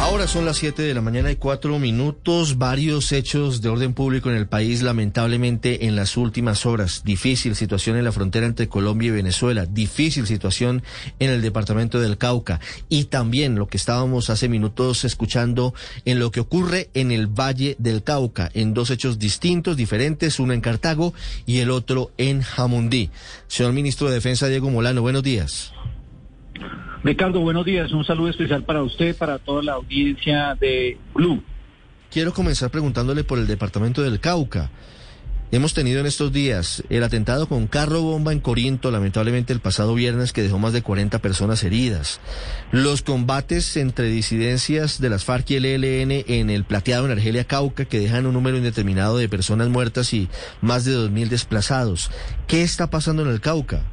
Ahora son las 7 de la mañana y 4 minutos. Varios hechos de orden público en el país, lamentablemente, en las últimas horas. Difícil situación en la frontera entre Colombia y Venezuela. Difícil situación en el departamento del Cauca. Y también lo que estábamos hace minutos escuchando en lo que ocurre en el Valle del Cauca, en dos hechos distintos, diferentes, uno en Cartago y el otro en Jamundí. Señor ministro de Defensa, Diego Molano, buenos días. Ricardo, buenos días. Un saludo especial para usted, para toda la audiencia de Blue. Quiero comenzar preguntándole por el departamento del Cauca. Hemos tenido en estos días el atentado con carro bomba en Corinto, lamentablemente el pasado viernes, que dejó más de 40 personas heridas. Los combates entre disidencias de las FARC y el ELN en el plateado en Argelia Cauca, que dejan un número indeterminado de personas muertas y más de 2.000 desplazados. ¿Qué está pasando en el Cauca?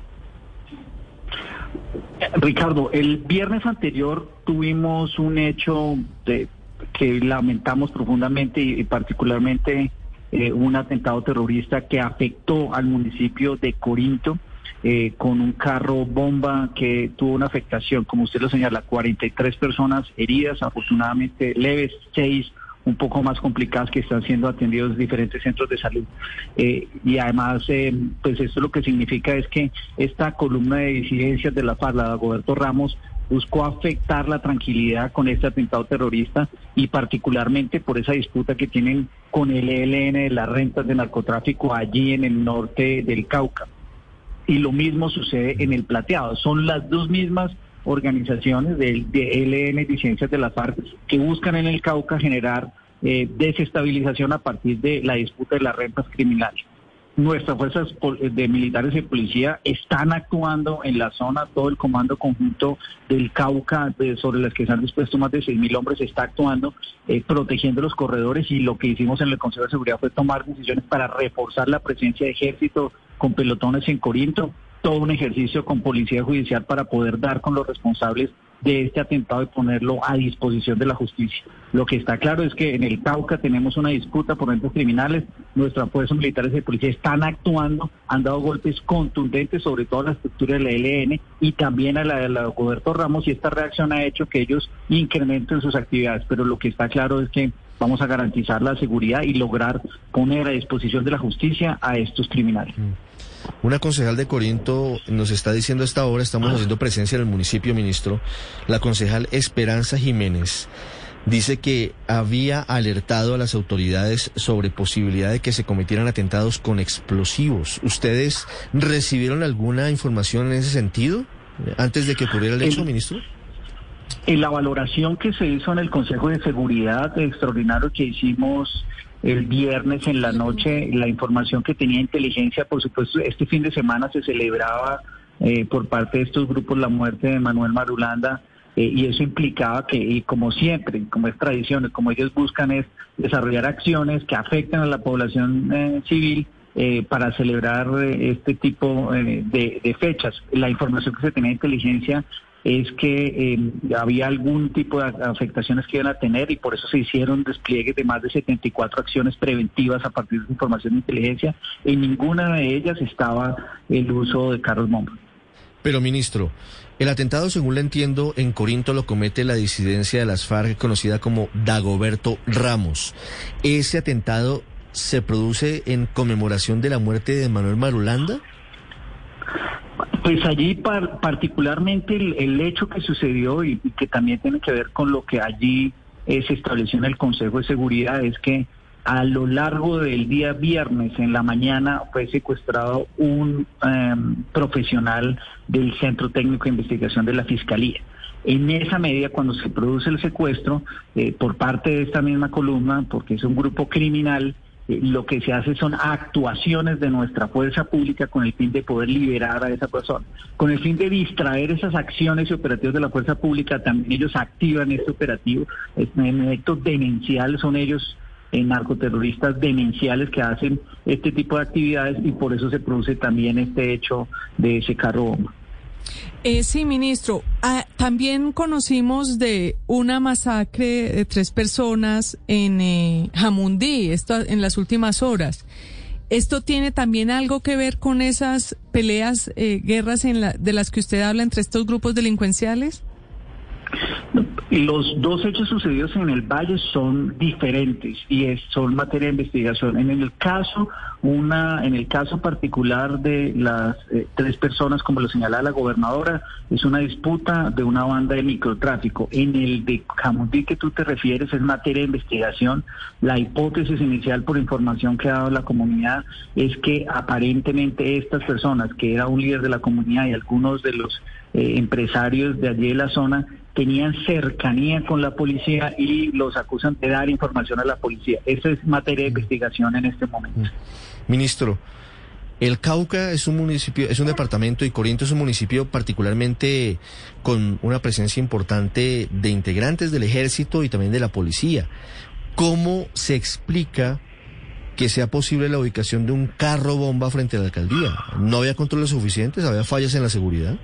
Ricardo, el viernes anterior tuvimos un hecho de, que lamentamos profundamente y, particularmente eh, un atentado terrorista que afectó al municipio de Corinto. Eh, con un carro bomba que tuvo una afectación, como usted lo señala, 43 personas heridas, afortunadamente leves, 6 un poco más complicadas que están siendo atendidos en diferentes centros de salud. Eh, y además, eh, pues esto lo que significa es que esta columna de disidencias de la FARC, la de Roberto Ramos, buscó afectar la tranquilidad con este atentado terrorista y particularmente por esa disputa que tienen con el ELN de las rentas de narcotráfico allí en el norte del Cauca. Y lo mismo sucede en el Plateado. Son las dos mismas organizaciones de, ELN, disidencias de la FARC, que buscan en el Cauca generar eh, desestabilización a partir de la disputa de las rentas criminales. Nuestras fuerzas de militares y policía están actuando en la zona, todo el comando conjunto del Cauca, sobre las que se han dispuesto más de 6.000 hombres, está actuando, eh, protegiendo los corredores y lo que hicimos en el Consejo de Seguridad fue tomar decisiones para reforzar la presencia de ejército con pelotones en Corinto, todo un ejercicio con policía judicial para poder dar con los responsables de este atentado y ponerlo a disposición de la justicia. Lo que está claro es que en el Cauca tenemos una disputa por entes criminales, nuestras fuerzas militares de policía están actuando, han dado golpes contundentes sobre todo a la estructura de la ELN y también a la de la Roberto Ramos y esta reacción ha hecho que ellos incrementen sus actividades, pero lo que está claro es que vamos a garantizar la seguridad y lograr poner a disposición de la justicia a estos criminales. Mm. Una concejal de Corinto nos está diciendo a esta hora, estamos haciendo presencia en el municipio, ministro, la concejal Esperanza Jiménez dice que había alertado a las autoridades sobre posibilidad de que se cometieran atentados con explosivos. ¿Ustedes recibieron alguna información en ese sentido antes de que ocurriera el hecho, ministro? En la valoración que se hizo en el Consejo de Seguridad extraordinario que hicimos el viernes en la noche, la información que tenía inteligencia, por supuesto, este fin de semana se celebraba eh, por parte de estos grupos la muerte de Manuel Marulanda. Eh, y eso implicaba que, y como siempre, como es tradición, como ellos buscan es desarrollar acciones que afecten a la población eh, civil, para celebrar este tipo de, de, fechas. La información que se tenía de inteligencia es que eh, había algún tipo de afectaciones que iban a tener y por eso se hicieron despliegues de más de 74 acciones preventivas a partir de información de inteligencia. En ninguna de ellas estaba el uso de carros bomba. Pero, ministro, el atentado, según le entiendo, en Corinto lo comete la disidencia de las FARC conocida como Dagoberto Ramos. ¿Ese atentado se produce en conmemoración de la muerte de Manuel Marulanda? Pues allí particularmente el, hecho que sucedió y, que también tiene que ver con lo que allí eh, se estableció en el Consejo de Seguridad es que a lo largo del día viernes en la mañana fue secuestrado un em, profesional del Centro Técnico de Investigación de la Fiscalía. En esa medida, cuando se produce el secuestro, eh, por parte de esta misma columna, porque es un grupo criminal, lo que se hace son actuaciones de nuestra fuerza pública con el fin de poder liberar a esa persona. Con el fin de distraer esas acciones y operativos de la fuerza pública, también ellos activan este operativo. En efecto demencial son ellos en narcoterroristas demenciales que hacen este tipo de actividades y por eso se produce también este hecho de ese carro bomba. Eh, sí, ministro. Ah, también conocimos de una masacre de tres personas en eh, Jamundí, esto en las últimas horas. ¿Esto tiene también algo que ver con esas peleas, eh, guerras en la, de las que usted habla entre estos grupos delincuenciales? Los dos hechos sucedidos en el Valle son diferentes y son materia de investigación. En el caso, una, en el caso particular de las eh, tres personas, como lo señalaba la gobernadora, es una disputa de una banda de microtráfico. En el de Camundí que tú te refieres es materia de investigación. La hipótesis inicial por información que ha dado la comunidad es que aparentemente estas personas, que era un líder de la comunidad y algunos de los eh, empresarios de allí de la zona, tenían cercanía con la policía y los acusan de dar información a la policía. Eso es materia de mm. investigación en este momento. Mm. Ministro, el Cauca es un municipio, es un departamento y Corinto es un municipio particularmente con una presencia importante de integrantes del ejército y también de la policía. ¿Cómo se explica que sea posible la ubicación de un carro bomba frente a la alcaldía? ¿No había controles suficientes? ¿Había fallas en la seguridad?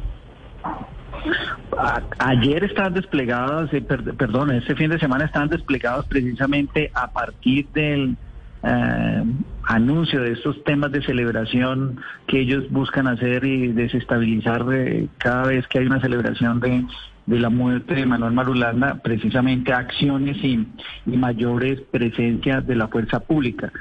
Ayer estaban desplegados, eh, perdón, este fin de semana estaban desplegados precisamente a partir del eh, anuncio de estos temas de celebración que ellos buscan hacer y desestabilizar eh, cada vez que hay una celebración de, de la muerte de Manuel Marulanda, precisamente acciones y mayores presencias de la fuerza pública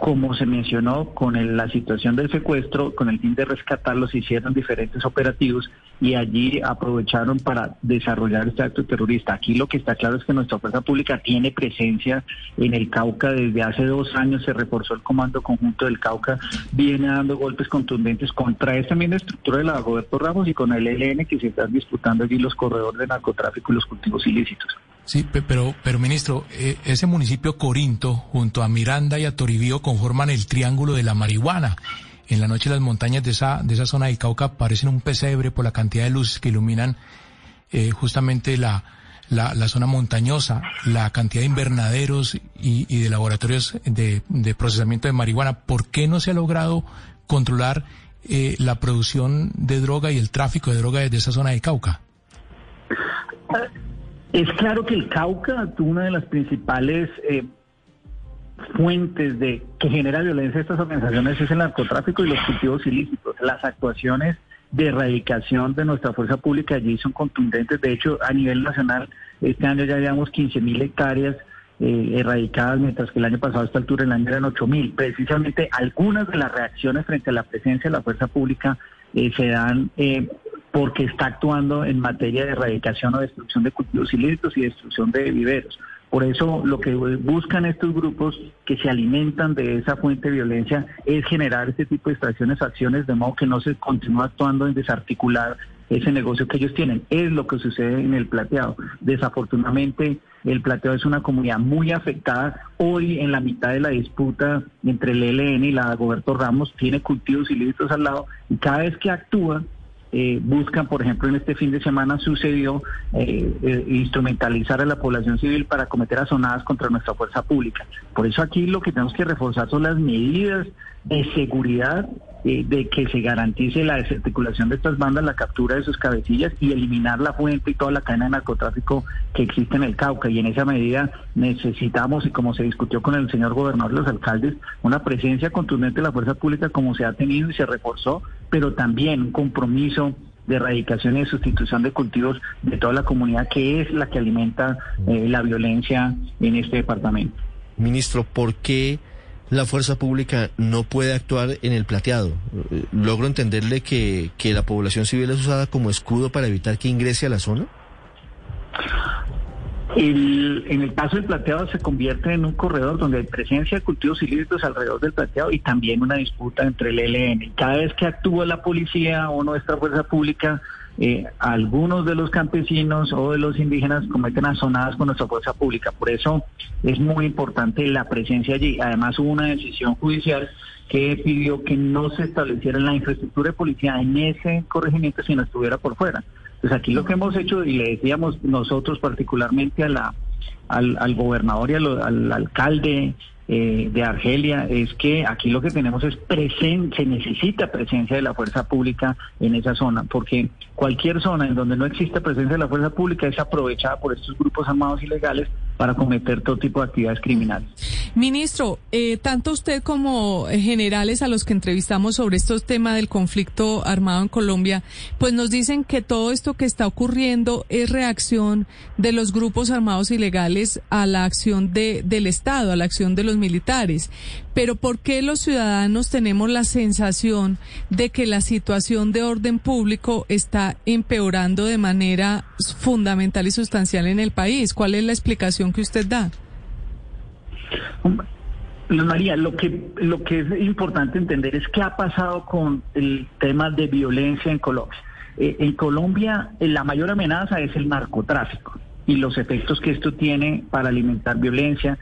como se mencionó, con la situación del secuestro, con el fin de rescatarlos, hicieron diferentes operativos y allí aprovecharon para desarrollar este acto terrorista. Aquí lo que está claro es que nuestra fuerza pública tiene presencia en el Cauca. Desde hace dos años se reforzó el Comando Conjunto del Cauca, viene dando golpes contundentes contra esta misma estructura de la Roberto Ramos y con el ELN que se están disputando allí los corredores de narcotráfico y los cultivos ilícitos. Sí, pero, pero ministro, eh, ese municipio Corinto, junto a Miranda y a Toribío, conforman el triángulo de la marihuana. En la noche las montañas de esa, de esa zona del Cauca parecen un pesebre por la cantidad de luces que iluminan eh, justamente la, la, zona montañosa, la cantidad de invernaderos y, de laboratorios de, procesamiento de marihuana. ¿Por qué no se ha logrado controlar eh, la producción de droga y el tráfico de droga desde esa zona del Cauca? Es claro que el Cauca, una de las principales eh, fuentes de que genera violencia a estas organizaciones es el narcotráfico y los cultivos ilícitos. Las actuaciones de erradicación de nuestra fuerza pública allí son contundentes. De hecho, a nivel nacional, este año ya llevamos 15 mil hectáreas eh, erradicadas, mientras que el año pasado a esta altura el año eran 8 mil. Precisamente algunas de las reacciones frente a la presencia de la fuerza pública eh, se dan eh, porque está actuando en materia de erradicación o destrucción de cultivos ilícitos y destrucción de viveros. Por eso lo que buscan estos grupos que se alimentan de esa fuente de violencia es generar este tipo de extracciones, acciones, de modo que no se continúe actuando en desarticular ese negocio que ellos tienen. Es lo que sucede en el plateado. Desafortunadamente, el plateado es una comunidad muy afectada. Hoy, en la mitad de la disputa entre el ELN y la Goberto Ramos, tiene cultivos ilícitos al lado y cada vez que actúa, eh, buscan, por ejemplo, en este fin de semana sucedió eh, eh, instrumentalizar a la población civil para cometer asonadas contra nuestra fuerza pública. Por eso aquí lo que tenemos que reforzar son las medidas de seguridad de que se garantice la desarticulación de estas bandas, la captura de sus cabecillas y eliminar la fuente y toda la cadena de narcotráfico que existe en el Cauca. Y en esa medida necesitamos, y como se discutió con el señor gobernador y los alcaldes, una presencia contundente de la fuerza pública como se ha tenido y se reforzó, pero también un compromiso de erradicación y sustitución de cultivos de toda la comunidad que es la que alimenta eh, la violencia en este departamento. Ministro, ¿por qué la fuerza pública no puede actuar en el plateado? ¿Logro entenderle que, que la población civil es usada como escudo para evitar que ingrese a la zona? En el caso del plateado se convierte en un corredor donde hay presencia de cultivos ilícitos alrededor del plateado y también una disputa entre el ELN. Cada vez que actúa la policía o nuestra fuerza pública eh, algunos de los campesinos o de los indígenas cometen azonadas con nuestra fuerza pública. Por eso es muy importante la presencia allí. Además hubo una decisión judicial que pidió que no se estableciera la infraestructura de policía en ese corregimiento si no estuviera por fuera. Pues aquí lo que hemos hecho, y le decíamos nosotros particularmente a la, al, al gobernador y al alcalde eh, de Argelia es que aquí lo que tenemos es presencia, se necesita presencia de la fuerza pública en esa zona, porque cualquier zona en donde no exista presencia de la fuerza pública es aprovechada por estos grupos armados ilegales para cometer todo tipo de actividades criminales. Ministro, eh, tanto usted como generales a los que entrevistamos sobre estos temas del conflicto armado en Colombia, pues nos dicen que todo esto que está ocurriendo es reacción de los grupos armados ilegales a la acción de, del Estado, a la acción de los militares. Pero ¿por qué los ciudadanos tenemos la sensación de que la situación de orden público está empeorando de manera fundamental y sustancial en el país? ¿Cuál es la explicación que usted da? María, lo que, lo que es importante entender es qué ha pasado con el tema de violencia en Colombia. Eh, en Colombia eh, la mayor amenaza es el narcotráfico y los efectos que esto tiene para alimentar violencia,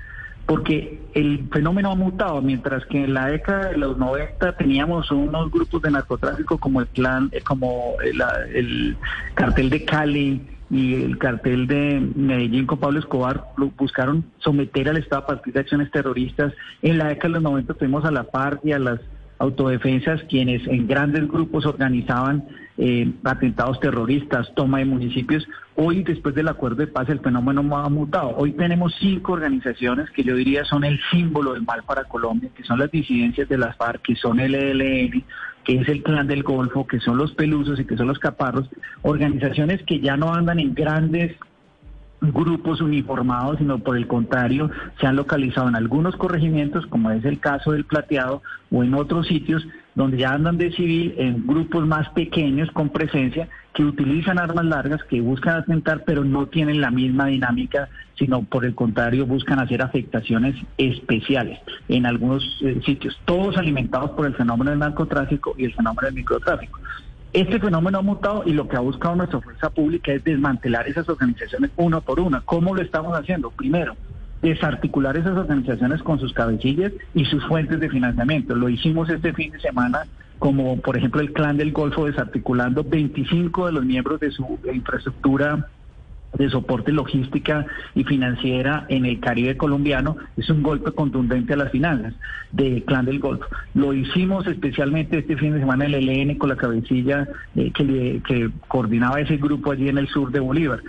porque el fenómeno ha mutado, mientras que en la década de los 90 teníamos unos grupos de narcotráfico como el clan, eh, como el, cartel de Cali y el cartel de Medellín con Pablo Escobar buscaron someter al Estado a partir de acciones terroristas. En la década de los 90 tuvimos a la FARC y a las autodefensas quienes en grandes grupos organizaban eh, atentados terroristas, toma de municipios. Hoy, después del acuerdo de paz, el fenómeno ha mutado. Hoy tenemos cinco organizaciones que yo diría son el símbolo del mal para Colombia, que son las disidencias de las FARC, que son el ELN, que es el Clan del Golfo, que son los Pelusos y que son los Caparros, organizaciones que ya no andan en grandes grupos uniformados, sino por el contrario, se han localizado en algunos corregimientos, como es el caso del Plateado, o en otros sitios donde ya andan de civil en grupos más pequeños con presencia, que utilizan armas largas, que buscan atentar, pero no tienen la misma dinámica, sino por el contrario buscan hacer afectaciones especiales en algunos eh, sitios, todos alimentados por el fenómeno del narcotráfico y el fenómeno del microtráfico. Este fenómeno ha mutado y lo que ha buscado nuestra fuerza pública es desmantelar esas organizaciones una por una. ¿Cómo lo estamos haciendo? Primero, desarticular esas organizaciones con sus cabecillas y sus fuentes de financiamiento. Lo hicimos este fin de semana como por ejemplo el Clan del Golfo desarticulando 25 de los miembros de su infraestructura de soporte logística y financiera en el Caribe colombiano es un golpe contundente a las finanzas del Clan del Golfo. Lo hicimos especialmente este fin de semana el ELN con la cabecilla eh, que, que coordinaba ese grupo allí en el sur de Bolívar.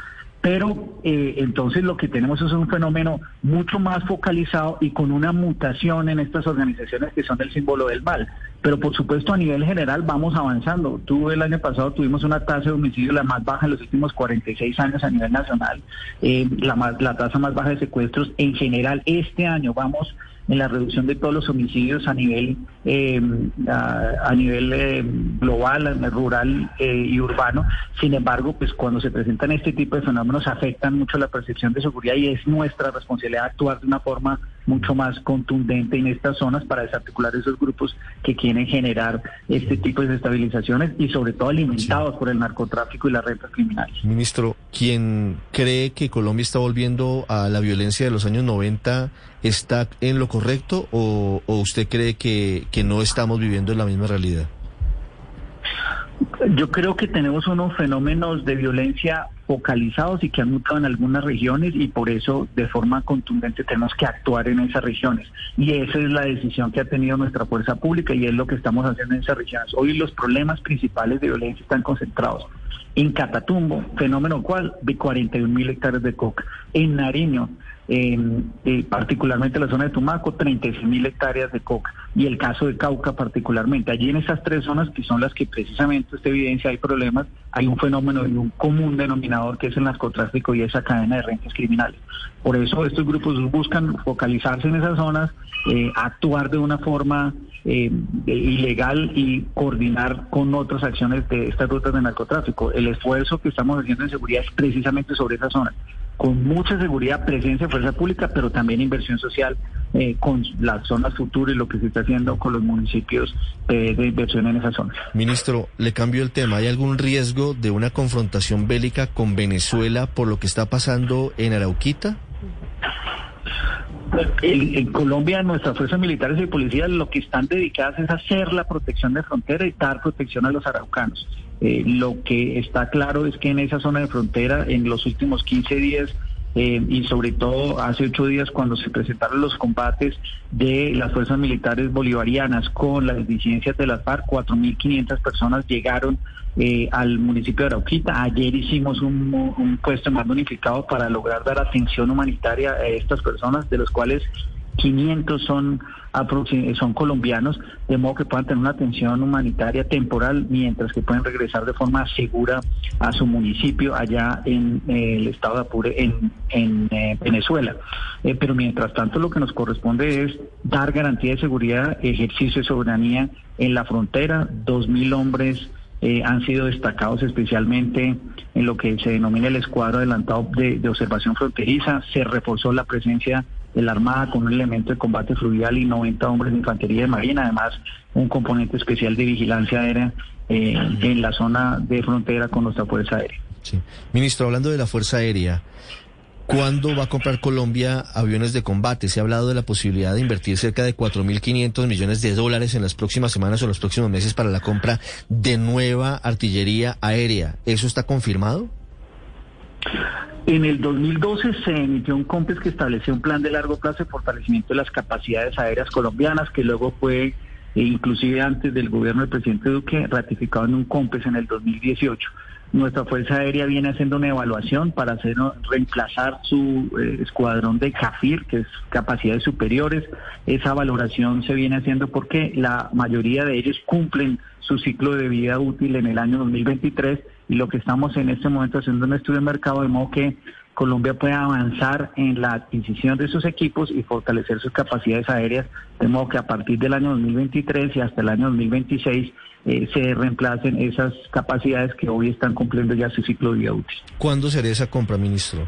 Pero eh, entonces lo que tenemos es un fenómeno mucho más focalizado y con una mutación en estas organizaciones que son el símbolo del mal. Pero por supuesto a nivel general vamos avanzando. Tú el año pasado tuvimos una tasa de homicidio la más baja en los últimos 46 años a nivel nacional, eh, la, la tasa más baja de secuestros en general. Este año vamos en la reducción de todos los homicidios a nivel eh, a, nivel eh, global, rural eh, y urbano. Sin embargo, pues cuando se presentan este tipo de fenómenos afectan mucho la percepción de seguridad y es nuestra responsabilidad actuar de una forma mucho más contundente en estas zonas para desarticular esos grupos que quieren generar este tipo de desestabilizaciones y sobre todo alimentados por el narcotráfico y las rentas criminales. Ministro, ¿quién cree que Colombia está volviendo a la violencia de los años 90 está en lo correcto o, usted cree que, que no estamos viviendo en la misma realidad? Yo creo que tenemos unos fenómenos de violencia focalizados y que han mutado en algunas regiones y por eso de forma contundente tenemos que actuar en esas regiones. Y esa es la decisión que ha tenido nuestra fuerza pública y es lo que estamos haciendo en esas regiones. Hoy los problemas principales de violencia están concentrados en Catatumbo, fenómeno cual de 41 mil hectáreas de coca. En Nariño, eh, particularmente la zona de Tumaco, 36 mil hectáreas de coca. Y el caso de Cauca particularmente. Allí en esas tres zonas que son las que precisamente esta evidencia hay problemas, hay un fenómeno y un común denominador que es el narcotráfico y esa cadena de rentas criminales. Por eso estos grupos buscan focalizarse en esas zonas, eh, actuar de una forma eh, ilegal y coordinar con otras acciones de estas rutas de narcotráfico. El esfuerzo que estamos haciendo en seguridad es precisamente sobre esa zona, con mucha seguridad, presencia de fuerza pública, pero también inversión social eh, con las zonas futuras y lo que se está haciendo con los municipios eh, de inversión en esa zona. Ministro, le cambio el tema. ¿Hay algún riesgo de una confrontación bélica con Venezuela por lo que está pasando en Arauquita? En, Colombia nuestras fuerzas militares y policías lo que están dedicadas es hacer la protección de frontera y dar protección a los araucanos. Eh, lo que está claro es que en esa zona de frontera en los últimos 15 días eh, y sobre todo hace ocho días cuando se presentaron los combates de las fuerzas militares bolivarianas con las disidencias de las FARC, 4.500 personas llegaron eh, al municipio de Arauquita. Ayer hicimos un, un puesto más unificado para lograr dar atención humanitaria a estas personas, de los cuales 500 son, son colombianos, de modo que puedan tener una atención humanitaria temporal mientras que pueden regresar de forma segura a su municipio allá en eh, el estado de Apure, en, eh, Venezuela. Eh, pero mientras tanto lo que nos corresponde es dar garantía de seguridad, ejercicio de soberanía en la frontera, dos mil hombres han sido destacados especialmente en lo que se denomina el escuadro adelantado de, de observación fronteriza. Se reforzó la presencia de la Armada con un elemento de combate fluvial y 90 hombres de infantería de marina, además un componente especial de vigilancia aérea eh, en la zona de frontera con nuestra Fuerza Aérea. Sí. Ministro, hablando de la Fuerza Aérea, ¿cuándo va a comprar Colombia aviones de combate? Se ha hablado de la posibilidad de invertir cerca de 4.500 millones de dólares en las próximas semanas o los próximos meses para la compra de nueva artillería aérea. ¿Eso está confirmado? En el 2012 se emitió un COMPES que estableció un plan de largo plazo de fortalecimiento de las capacidades aéreas colombianas, que luego fue, e inclusive antes del gobierno del presidente Duque, ratificado en un COMPES en el 2018. Nuestra Fuerza Aérea viene haciendo una evaluación para hacer reemplazar su eh, escuadrón de CAFIR, que es capacidades superiores. Esa valoración se viene haciendo porque la mayoría de ellos cumplen su ciclo de vida útil en el año 2023 y lo que estamos en este momento haciendo un estudio de mercado de modo que Colombia pueda avanzar en la adquisición de sus equipos y fortalecer sus capacidades aéreas, de modo que a partir del año 2023 y hasta el año 2026 eh, se reemplacen esas capacidades que hoy están cumpliendo ya su ciclo de vida útil. ¿Cuándo será esa compra, ministro?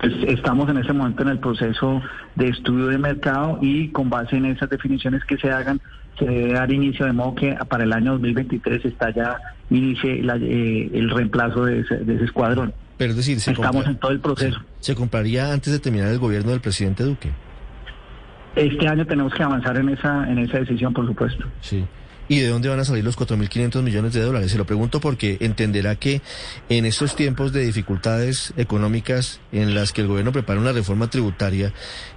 Pues estamos en ese momento en el proceso de estudio de mercado y con base en esas definiciones que se hagan, se debe dar inicio de modo que para el año 2023 está ya inicie eh, el reemplazo de ese, escuadrón. Pero es decir, estamos en todo el proceso. ¿Se compraría antes de terminar el gobierno del presidente Duque? Este año tenemos que avanzar en esa en esa decisión, por supuesto. Sí. ¿Y de dónde van a salir los 4.500 millones de dólares? Se lo pregunto porque entenderá que en estos tiempos de dificultades económicas en las que el gobierno prepara una reforma tributaria,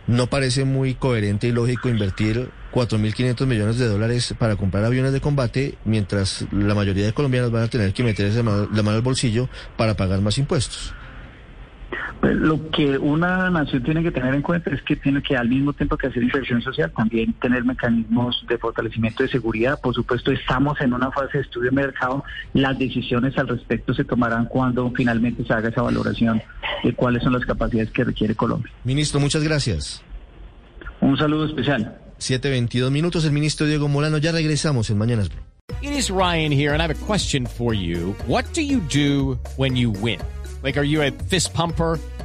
no parece muy coherente y lógico invertir 4.500 millones de dólares para comprar aviones de combate, mientras la mayoría de colombianos van a tener que meter la mano al bolsillo para pagar más impuestos. Pues, lo que una nación tiene que tener en cuenta es que tiene que al mismo tiempo que hacer inversión social, también tener mecanismos de fortalecimiento de seguridad. Por supuesto, estamos en una fase de estudio de mercado. Las decisiones al respecto se tomarán cuando finalmente se haga esa valoración de cuáles son las capacidades que requiere Colombia. Ministro, muchas gracias. Un saludo especial. 7.22 minutos, el ministro Diego Molano. Ya regresamos en Mañanas Blue. It is Ryan here, and I have a question for you. What do you do when you win? Like, are you a fist pumper?